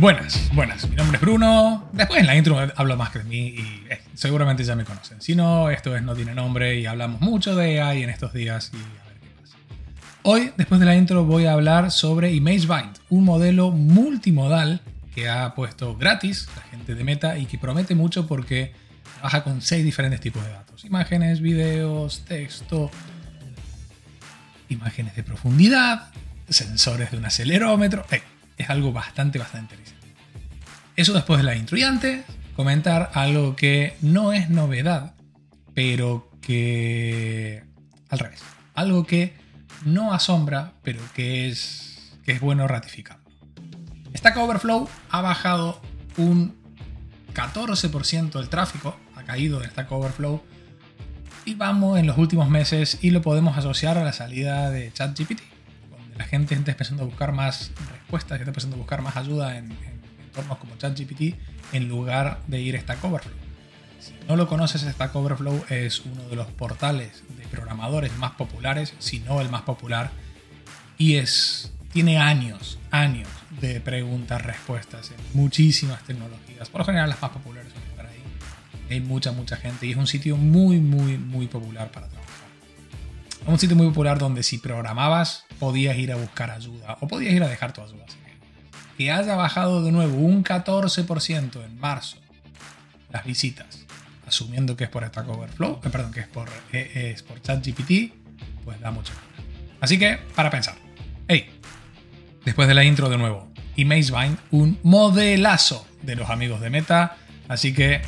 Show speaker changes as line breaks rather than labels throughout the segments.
Buenas, buenas. Mi nombre es Bruno. Después en la intro hablo más que de mí y eh, seguramente ya me conocen. Si no, esto es No Tiene Nombre y hablamos mucho de AI en estos días y a ver qué pasa. Hoy, después de la intro, voy a hablar sobre ImageBind, un modelo multimodal que ha puesto gratis la gente de Meta y que promete mucho porque trabaja con seis diferentes tipos de datos. Imágenes, videos, texto, imágenes de profundidad, sensores de un acelerómetro. Eh, es algo bastante, bastante interesante. Eso después de la intro. Y antes, comentar algo que no es novedad, pero que... al revés. Algo que no asombra, pero que es, que es bueno ratificar. Stack Overflow ha bajado un 14% del tráfico, ha caído de Stack Overflow, y vamos en los últimos meses y lo podemos asociar a la salida de ChatGPT la gente está empezando a buscar más respuestas, está empezando a buscar más ayuda en, entornos como ChatGPT en lugar de ir a Stack Overflow. Si no lo conoces, Stack Overflow es uno de los portales de programadores más populares, si no el más popular, y es tiene años, años de preguntas, respuestas en muchísimas tecnologías. Por lo general las más populares son estar ahí. Hay mucha, mucha gente y es un sitio muy, muy, muy popular para trabajar un sitio muy popular donde si programabas podías ir a buscar ayuda o podías ir a dejar tu ayuda. Que haya bajado de nuevo un 14% en marzo las visitas, asumiendo que es por Stack Overflow, eh, perdón, que es por, eh, es por ChatGPT, pues da mucho. Así que, para pensar. Hey, después de la intro de nuevo, ImageBind, un modelazo de los amigos de Meta, así que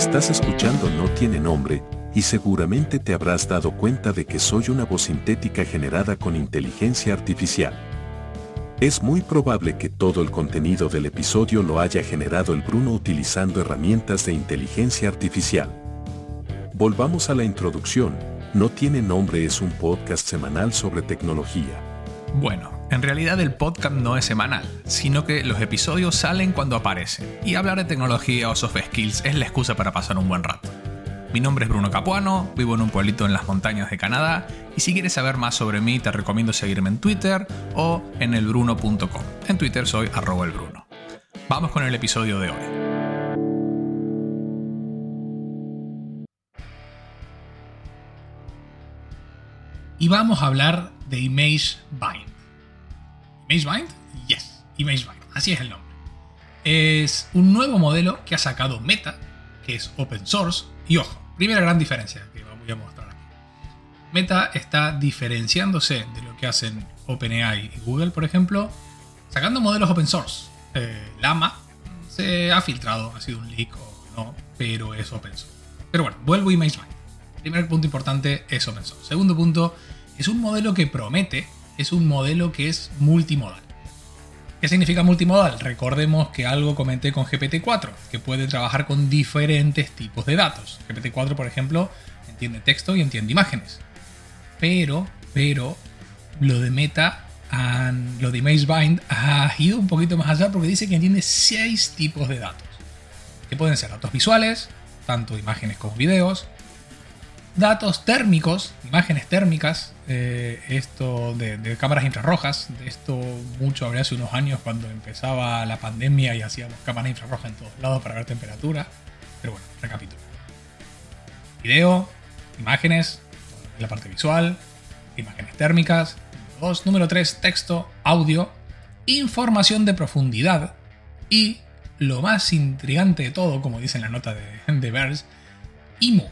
Estás escuchando No tiene nombre, y seguramente te habrás dado cuenta de que soy una voz sintética generada con inteligencia artificial. Es muy probable que todo el contenido del episodio lo haya generado el Bruno utilizando herramientas de inteligencia artificial. Volvamos a la introducción. No tiene nombre es un podcast semanal sobre tecnología.
Bueno, en realidad el podcast no es semanal, sino que los episodios salen cuando aparecen, y hablar de tecnología o soft skills es la excusa para pasar un buen rato. Mi nombre es Bruno Capuano, vivo en un pueblito en las montañas de Canadá, y si quieres saber más sobre mí te recomiendo seguirme en Twitter o en elbruno.com. En Twitter soy arroba elbruno. Vamos con el episodio de hoy. Y vamos a hablar de Image Bind. ImageBind? Yes, ImageBind, así es el nombre. Es un nuevo modelo que ha sacado Meta, que es open source. Y ojo, primera gran diferencia que voy a mostrar aquí. Meta está diferenciándose de lo que hacen OpenAI y Google, por ejemplo, sacando modelos open source. Eh, Lama se ha filtrado, ha sido un leak o no, pero es open source. Pero bueno, vuelvo a ImageBind. Primer punto importante es open source. Segundo punto, es un modelo que promete es un modelo que es multimodal. ¿Qué significa multimodal? Recordemos que algo comenté con GPT-4, que puede trabajar con diferentes tipos de datos. GPT-4, por ejemplo, entiende texto y entiende imágenes. Pero, pero, lo de Meta, lo de ImageBind ha ido un poquito más allá porque dice que entiende seis tipos de datos. Que pueden ser datos visuales, tanto imágenes como videos, datos térmicos, imágenes térmicas, esto de, cámaras infrarrojas, de esto mucho hablé hace unos años cuando empezaba la pandemia y hacíamos cámaras infrarrojas en todos lados para ver temperatura. Pero bueno, recapitulo. Video, imágenes, la parte visual, imágenes térmicas. número 3, texto, audio, información de profundidad y lo más intrigante de todo, como dice en la nota de, de Verge, IMU,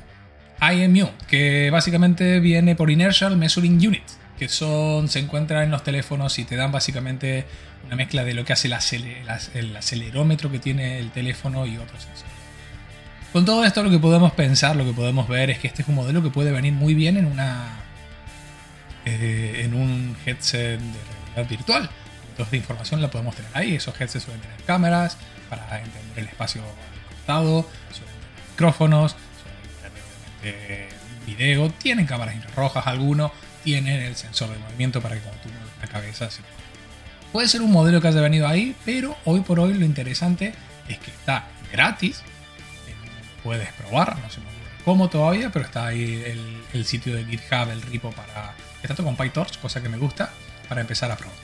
IMU, que básicamente viene por Inertial Measuring Unit, que son, se encuentra en los teléfonos y te dan básicamente una mezcla de lo que hace el, el acelerómetro que tiene el teléfono y otros sensores. Con todo esto lo que podemos pensar, lo que podemos ver es que este es un modelo que puede venir muy bien en una eh, en un headset de realidad virtual. Entonces de información la podemos tener ahí. Esos headsets suelen tener cámaras para entender el espacio al costado, suelen tener micrófonos, tener video, tienen cámaras infrarrojas algunos, tienen el sensor de movimiento para que cuando tú mueves la cabeza Puede ser un modelo que haya venido ahí, pero hoy por hoy lo interesante es que está gratis. Puedes probar, no sé cómo todavía, pero está ahí el, sitio de GitHub, el repo para Está con PyTorch, cosa que me gusta, para empezar a probar.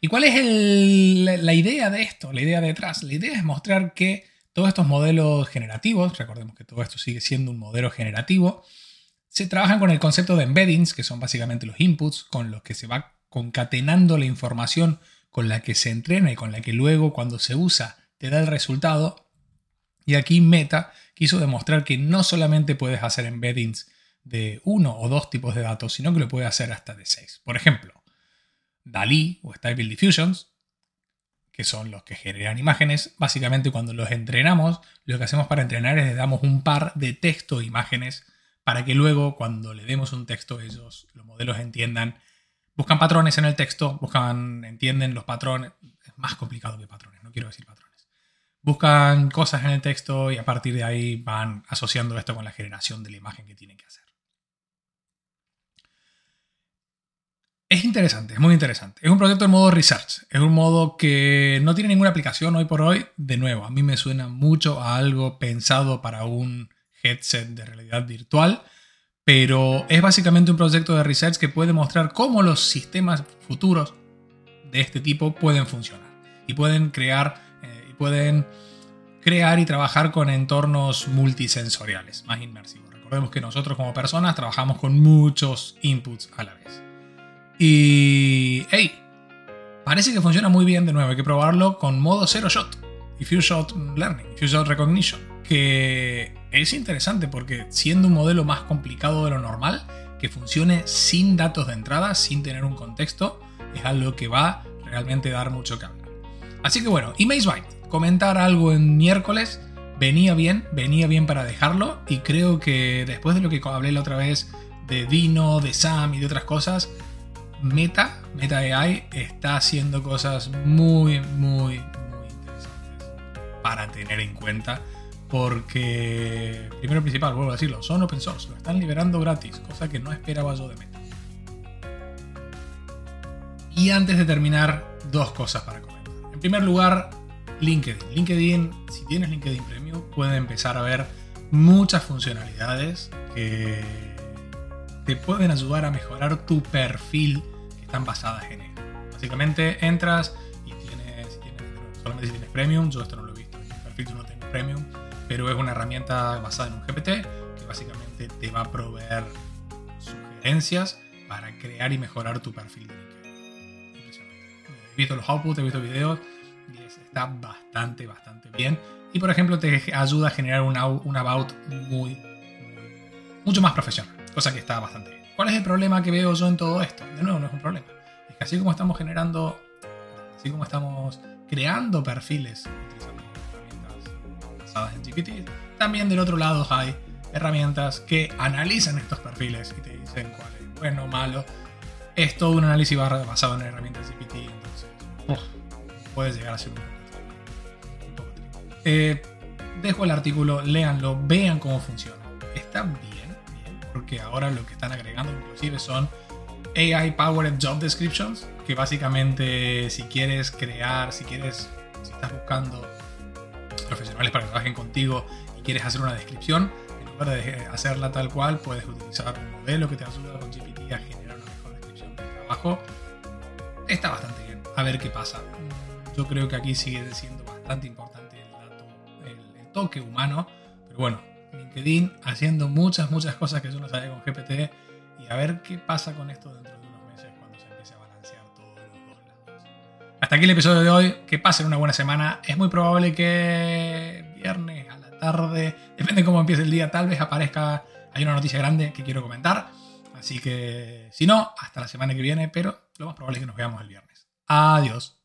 ¿Y cuál es la idea de esto? La idea detrás. La idea es mostrar que todos estos modelos generativos, recordemos que todo esto sigue siendo un modelo generativo, se trabajan con el concepto de embeddings, que son básicamente los inputs con los que se va concatenando la información con la que se entrena y con la que luego cuando se usa te da el resultado. Y aquí Meta quiso demostrar que no solamente puedes hacer embeddings de uno o dos tipos de datos, sino que lo puede hacer hasta de seis. Por ejemplo, DALI o Stable Diffusions, que son los que generan imágenes, básicamente cuando los entrenamos, lo que hacemos para entrenar es le damos un par de texto e imágenes para que luego cuando le demos un texto ellos, los modelos entiendan, buscan patrones en el texto, buscan, entienden los patrones, es más complicado que patrones, no quiero decir patrones. Buscan cosas en el texto y a partir de ahí van asociando esto con la generación de la imagen que tienen que hacer. Es interesante, es muy interesante. Es un proyecto en modo research. Es un modo que no tiene ninguna aplicación hoy por hoy. De nuevo, a mí me suena mucho a algo pensado para un headset de realidad virtual. Pero es básicamente un proyecto de research que puede mostrar cómo los sistemas futuros de este tipo pueden funcionar. Y pueden crear, eh, y pueden crear y trabajar con entornos multisensoriales, más inmersivos. Recordemos que nosotros como personas trabajamos con muchos inputs a la vez. Y. ¡Hey! Parece que funciona muy bien de nuevo. Hay que probarlo con modo zero shot. Y few shot learning, few shot recognition. Que es interesante porque siendo un modelo más complicado de lo normal, que funcione sin datos de entrada, sin tener un contexto, es algo que va a realmente dar mucho cambio. Así que bueno, y Byte, comentar algo en miércoles venía bien, venía bien para dejarlo y creo que después de lo que hablé la otra vez de Dino, de Sam y de otras cosas, Meta, Meta AI, está haciendo cosas muy, muy, muy interesantes para tener en cuenta. Porque, primero principal, vuelvo a decirlo, son open source, lo están liberando gratis, cosa que no esperaba yo de Meta. Y antes de terminar, dos cosas para comentar. En primer lugar, LinkedIn. LinkedIn, si tienes LinkedIn Premium, puede empezar a ver muchas funcionalidades que te pueden ayudar a mejorar tu perfil están basadas en él. Básicamente entras y tienes, tienes, solamente si tienes premium, yo esto no lo he visto, en perfil no tengo premium, pero es una herramienta basada en un GPT que básicamente te va a proveer sugerencias para crear y mejorar tu perfil de LinkedIn. Impresionante. He visto los outputs, he visto videos y está bastante, bastante bien. Y por ejemplo te ayuda a generar un, un about muy, mucho más profesional, cosa que está bastante bien. ¿Cuál es el problema que veo yo en todo esto? De nuevo, no es un problema. Es que así como estamos generando, así como estamos creando perfiles utilizando herramientas basadas en GPT, también del otro lado hay herramientas que analizan estos perfiles y te dicen cuál es bueno o malo. Es todo un análisis basado en herramientas GPT, entonces puede llegar a ser un poco, eh, dejo el artículo, léanlo, vean cómo funciona. Está bien porque ahora lo que están agregando inclusive son AI Powered Job Descriptions, que básicamente si quieres crear, si quieres, si estás buscando profesionales para que trabajen contigo y quieres hacer una descripción, en lugar de hacerla tal cual, puedes utilizar un modelo que te ayuda con GPT a generar una mejor descripción de trabajo. Está bastante bien. A ver qué pasa. Yo creo que aquí sigue siendo bastante importante el dato, el toque humano, pero bueno, LinkedIn haciendo muchas, muchas cosas que yo no sabía con GPT y a ver qué pasa con esto dentro de unos meses cuando se empiece a balancear todo de los dos lados. Hasta aquí el episodio de hoy. Que pasen una buena semana. Es muy probable que viernes a la tarde, depende de cómo empiece el día, tal vez aparezca, hay una noticia grande que quiero comentar. Así que si no, hasta la semana que viene, pero lo más probable es que nos veamos el viernes. Adiós.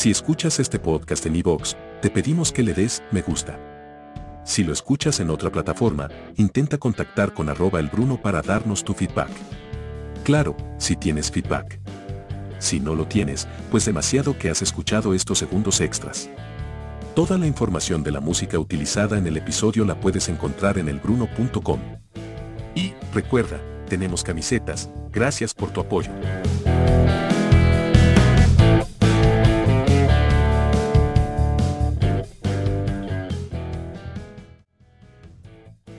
Si escuchas este podcast en iVoox, te pedimos que le des me gusta. Si lo escuchas en otra plataforma, intenta contactar con arroba el Bruno para darnos tu feedback. Claro, si tienes feedback. Si no lo tienes, pues demasiado que has escuchado estos segundos extras. Toda la información de la música utilizada en el episodio la puedes encontrar en elbruno.com. Y recuerda, tenemos camisetas, gracias por tu apoyo.